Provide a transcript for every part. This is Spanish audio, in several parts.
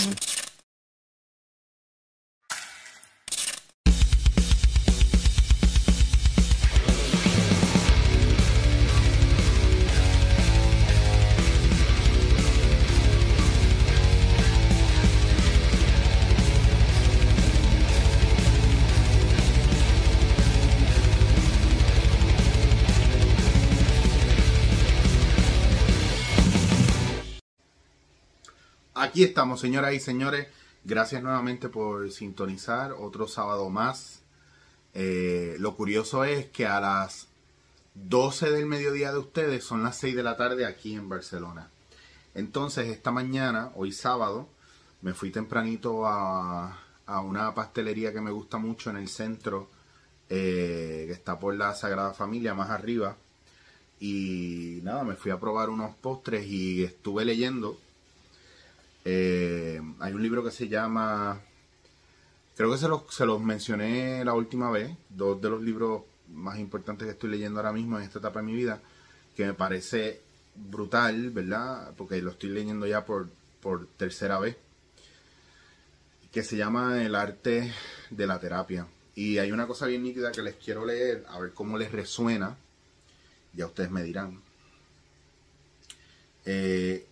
Thanks. Aquí estamos, señoras y señores. Gracias nuevamente por sintonizar otro sábado más. Eh, lo curioso es que a las 12 del mediodía de ustedes son las 6 de la tarde aquí en Barcelona. Entonces, esta mañana, hoy sábado, me fui tempranito a, una pastelería que me gusta mucho en el centro, eh, que está por la Sagrada Familia, más arriba. Y nada, me fui a probar unos postres y estuve leyendo eh, hay un libro que se llama, creo que se los, mencioné la última vez, dos de los libros más importantes que estoy leyendo ahora mismo en esta etapa de mi vida, que me parece brutal, ¿verdad? Porque lo estoy leyendo ya por, por tercera vez, que se llama El arte de la terapia. Y hay una cosa bien nítida que les quiero leer, a ver cómo les resuena, ya ustedes me dirán. Eh,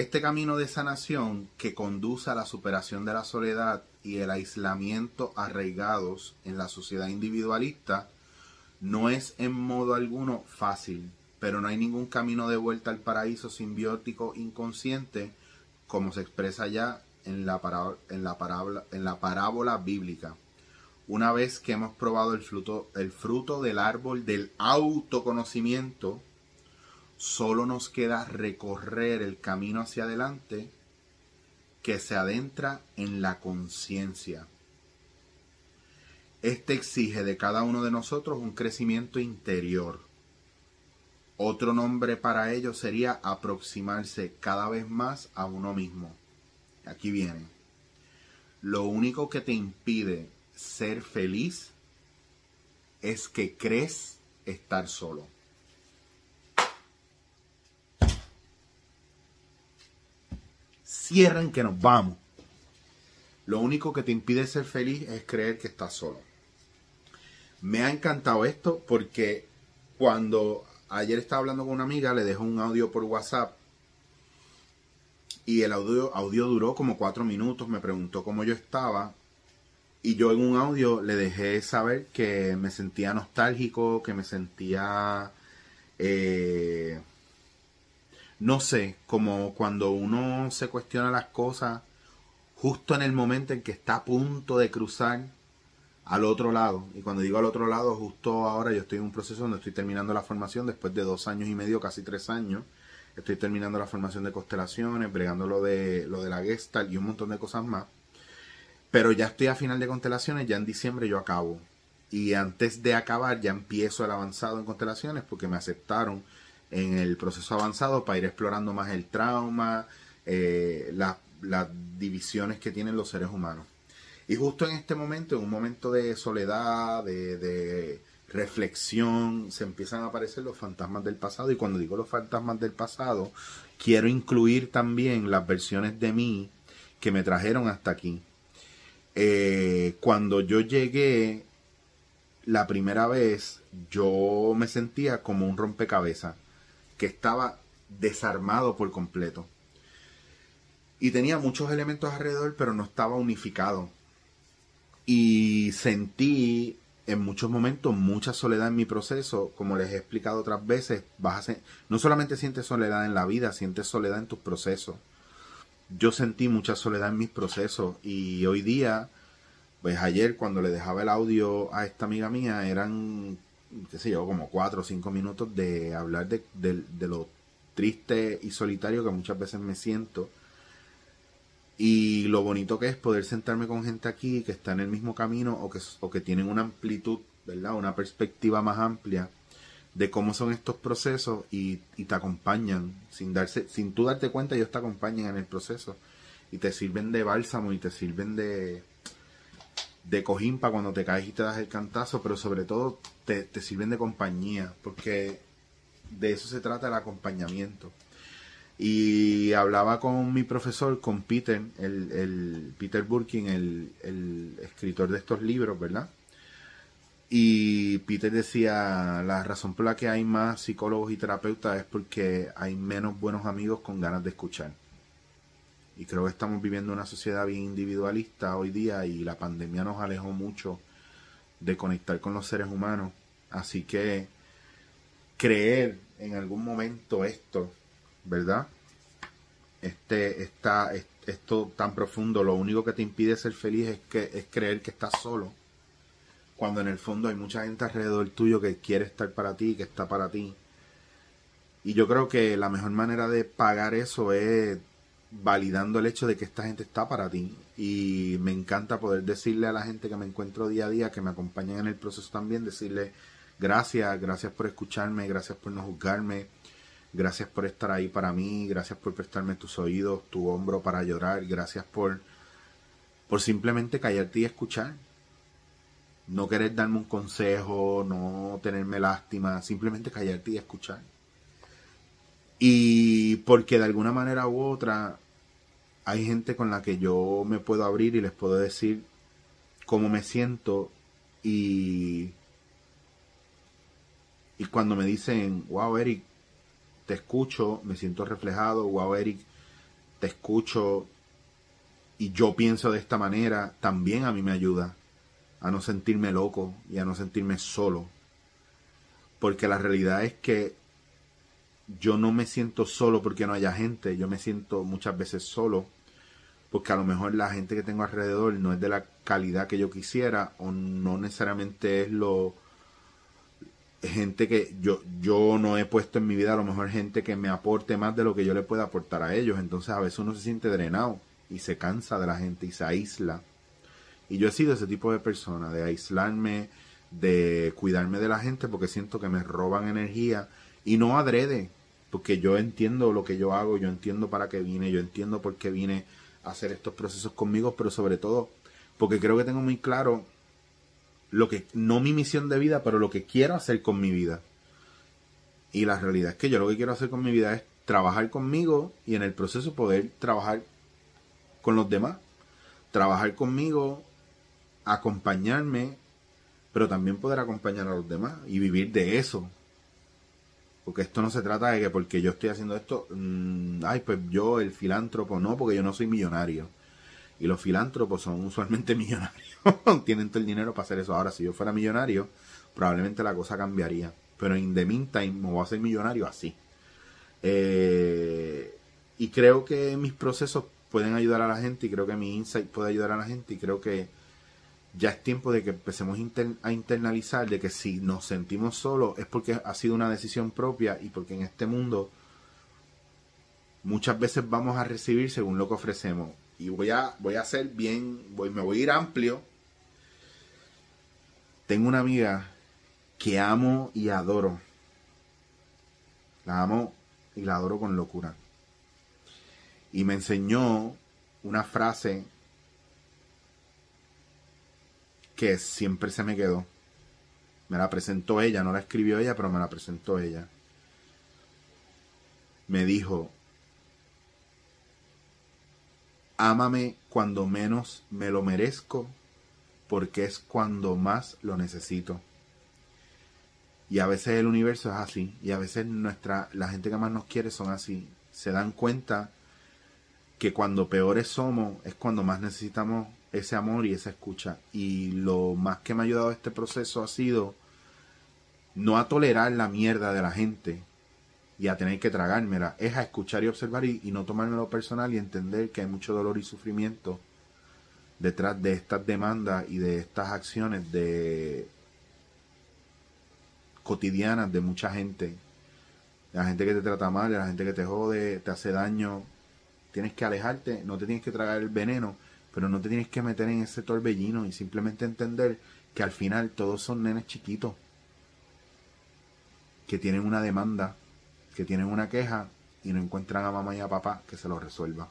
Este camino de sanación que conduce a la superación de la soledad y el aislamiento arraigados en la sociedad individualista no es en modo alguno fácil, pero no hay ningún camino de vuelta al paraíso simbiótico inconsciente como se expresa ya en la, parábola bíblica. Una vez que hemos probado el fruto, el fruto del árbol del autoconocimiento, solo nos queda recorrer el camino hacia adelante que se adentra en la conciencia. Este exige de cada uno de nosotros un crecimiento interior. Otro nombre para ello sería aproximarse cada vez más a uno mismo. Aquí viene. Lo único que te impide ser feliz es que crees estar solo. Cierren que nos vamos. Lo único que te impide ser feliz es creer que estás solo. Me ha encantado esto porque cuando ayer estaba hablando con una amiga, le dejó un audio por WhatsApp y el audio, audio duró como cuatro minutos, me preguntó cómo yo estaba y yo en un audio le dejé saber que me sentía nostálgico, que me sentía eh, no sé, como cuando uno se cuestiona las cosas justo en el momento en que está a punto de cruzar al otro lado. Y cuando digo al otro lado, justo ahora yo estoy en un proceso donde estoy terminando la formación después de dos años y medio, casi tres años. Estoy terminando la formación de constelaciones, bregando lo de, lo de la Gestalt y un montón de cosas más. Pero ya estoy a final de constelaciones, ya en diciembre yo acabo. Y antes de acabar ya empiezo el avanzado en constelaciones porque me aceptaron en el proceso avanzado para ir explorando más el trauma, eh, las divisiones que tienen los seres humanos. Y justo en este momento, en un momento de soledad, de, reflexión, se empiezan a aparecer los fantasmas del pasado. Y cuando digo los fantasmas del pasado, quiero incluir también las versiones de mí que me trajeron hasta aquí. Eh, cuando yo llegué la primera vez, yo me sentía como un rompecabezas que estaba desarmado por completo. Y tenía muchos elementos alrededor, pero no estaba unificado. Y sentí en muchos momentos mucha soledad en mi proceso, como les he explicado otras veces, vas a no solamente sientes soledad en la vida, sientes soledad en tus procesos. Yo sentí mucha soledad en mis procesos y hoy día, pues ayer cuando le dejaba el audio a esta amiga mía, eran qué sé yo, como cuatro o cinco minutos de hablar de, lo triste y solitario que muchas veces me siento. Y lo bonito que es poder sentarme con gente aquí que está en el mismo camino o que, o que tienen una amplitud, ¿verdad? Una perspectiva más amplia de cómo son estos procesos y, te acompañan. Sin, darse, sin tú darte cuenta, ellos te acompañan en el proceso. Y te sirven de bálsamo y te sirven de, de cojín para cuando te caes y te das el cantazo, pero sobre todo te, sirven de compañía, porque de eso se trata el acompañamiento. Y hablaba con mi profesor, con Peter, el, el Peter Burkin, el, el escritor de estos libros, ¿verdad? Y Peter decía, la razón por la que hay más psicólogos y terapeutas es porque hay menos buenos amigos con ganas de escuchar. Y creo que estamos viviendo una sociedad bien individualista hoy día y la pandemia nos alejó mucho de conectar con los seres humanos. Así que creer en algún momento esto, ¿verdad? Este, está, esto tan profundo, lo único que te impide ser feliz es, que, es creer que estás solo. Cuando en el fondo hay mucha gente alrededor tuyo que quiere estar para ti, que está para ti. Y yo creo que la mejor manera de pagar eso es validando el hecho de que esta gente está para ti. Y me encanta poder decirle a la gente que me encuentro día a día, que me acompañan en el proceso también, decirle, Gracias, gracias por escucharme, gracias por no juzgarme, gracias por estar ahí para mí, gracias por prestarme tus oídos, tu hombro para llorar, gracias por, por simplemente callarte y escuchar. No querer darme un consejo, no tenerme lástima, simplemente callarte y escuchar. Y porque de alguna manera u otra hay gente con la que yo me puedo abrir y les puedo decir cómo me siento y y cuando me dicen, wow, Eric, te escucho, me siento reflejado, wow, Eric, te escucho y yo pienso de esta manera, también a mí me ayuda a no sentirme loco y a no sentirme solo. Porque la realidad es que yo no me siento solo porque no haya gente, yo me siento muchas veces solo porque a lo mejor la gente que tengo alrededor no es de la calidad que yo quisiera o no necesariamente es lo gente que yo, yo no he puesto en mi vida, a lo mejor gente que me aporte más de lo que yo le pueda aportar a ellos. Entonces a veces uno se siente drenado y se cansa de la gente y se aísla. Y yo he sido ese tipo de persona, de aislarme, de cuidarme de la gente porque siento que me roban energía y no adrede, porque yo entiendo lo que yo hago, yo entiendo para qué vine, yo entiendo por qué vine a hacer estos procesos conmigo, pero sobre todo porque creo que tengo muy claro lo que, no mi misión de vida, pero lo que quiero hacer con mi vida. Y la realidad es que yo lo que quiero hacer con mi vida es trabajar conmigo y en el proceso poder trabajar con los demás. Trabajar conmigo, acompañarme, pero también poder acompañar a los demás y vivir de eso. Porque esto no se trata de que porque yo estoy haciendo esto, mm, ay, pues yo el filántropo, no, porque yo no soy millonario. Y los filántropos son usualmente millonarios. Tienen todo el dinero para hacer eso. Ahora, si yo fuera millonario, probablemente la cosa cambiaría. Pero en the meantime, me voy a ser millonario así. Eh, y creo que mis procesos pueden ayudar a la gente y creo que mi insight puede ayudar a la gente y creo que ya es tiempo de que empecemos a internalizar de que si nos sentimos solos es porque ha sido una decisión propia y porque en este mundo muchas veces vamos a recibir según lo que ofrecemos y voy a, voy a hacer bien, me voy a ir amplio. Tengo una amiga que amo y adoro. La amo y la adoro con locura. Y me enseñó una frase que siempre se me quedó. Me la presentó ella, no la escribió ella, pero me la presentó ella. Me dijo, Ámame cuando menos me lo merezco, porque es cuando más lo necesito. Y a veces el universo es así, y a veces nuestra, la gente que más nos quiere son así. Se dan cuenta que cuando peores somos es cuando más necesitamos ese amor y esa escucha. Y lo más que me ha ayudado este proceso ha sido no a tolerar la mierda de la gente, y a tener que tragármela, es a escuchar y observar y, no tomármelo personal y entender que hay mucho dolor y sufrimiento detrás de estas demandas y de estas acciones de cotidianas de mucha gente. La gente que te trata mal, la gente que te jode, te hace daño. Tienes que alejarte, no te tienes que tragar el veneno, pero no te tienes que meter en ese torbellino y simplemente entender que al final todos son nenes chiquitos que tienen una demanda que tienen una queja y no encuentran a mamá y a papá que se lo resuelva.